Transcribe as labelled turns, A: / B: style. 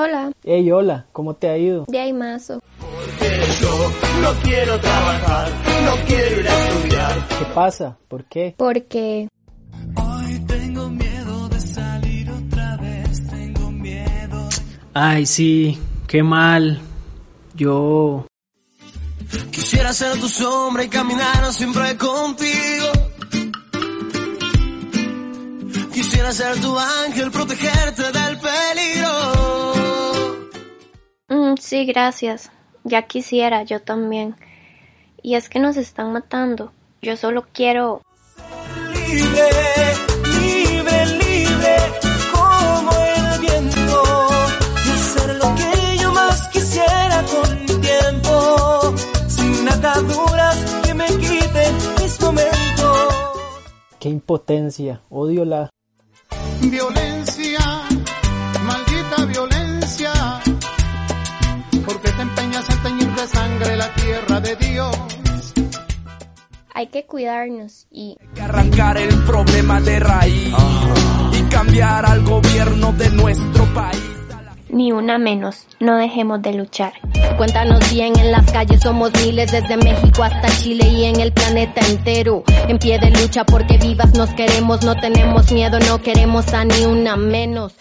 A: Hola.
B: Hey, hola, ¿cómo te ha ido?
A: De ahí mazo.
C: yo no quiero trabajar, no quiero ir a estudiar.
B: ¿Qué pasa? ¿Por qué?
A: Porque
C: Hoy tengo miedo de salir otra vez, tengo miedo.
B: Ay, sí, qué mal. Yo...
C: Quisiera ser tu sombra y caminar siempre contigo. Quisiera ser tu ángel, protegerte del
A: sí, gracias. Ya quisiera, yo también. Y es que nos están matando. Yo solo quiero...
C: Libre, libre, libre, como el viento. Y hacer lo que yo más quisiera con mi tiempo. Sin ataduras que me quiten mis momentos.
B: Qué impotencia. Odio la...
D: Violencia, teñir de sangre la tierra de Dios.
A: Hay que cuidarnos y...
E: que arrancar el problema de raíz y cambiar al gobierno de nuestro país.
A: Ni una menos. No dejemos de luchar.
F: Cuéntanos bien, en las calles somos miles, desde México hasta Chile y en el planeta entero. En pie de lucha porque vivas nos queremos, no tenemos miedo, no queremos a ni una menos.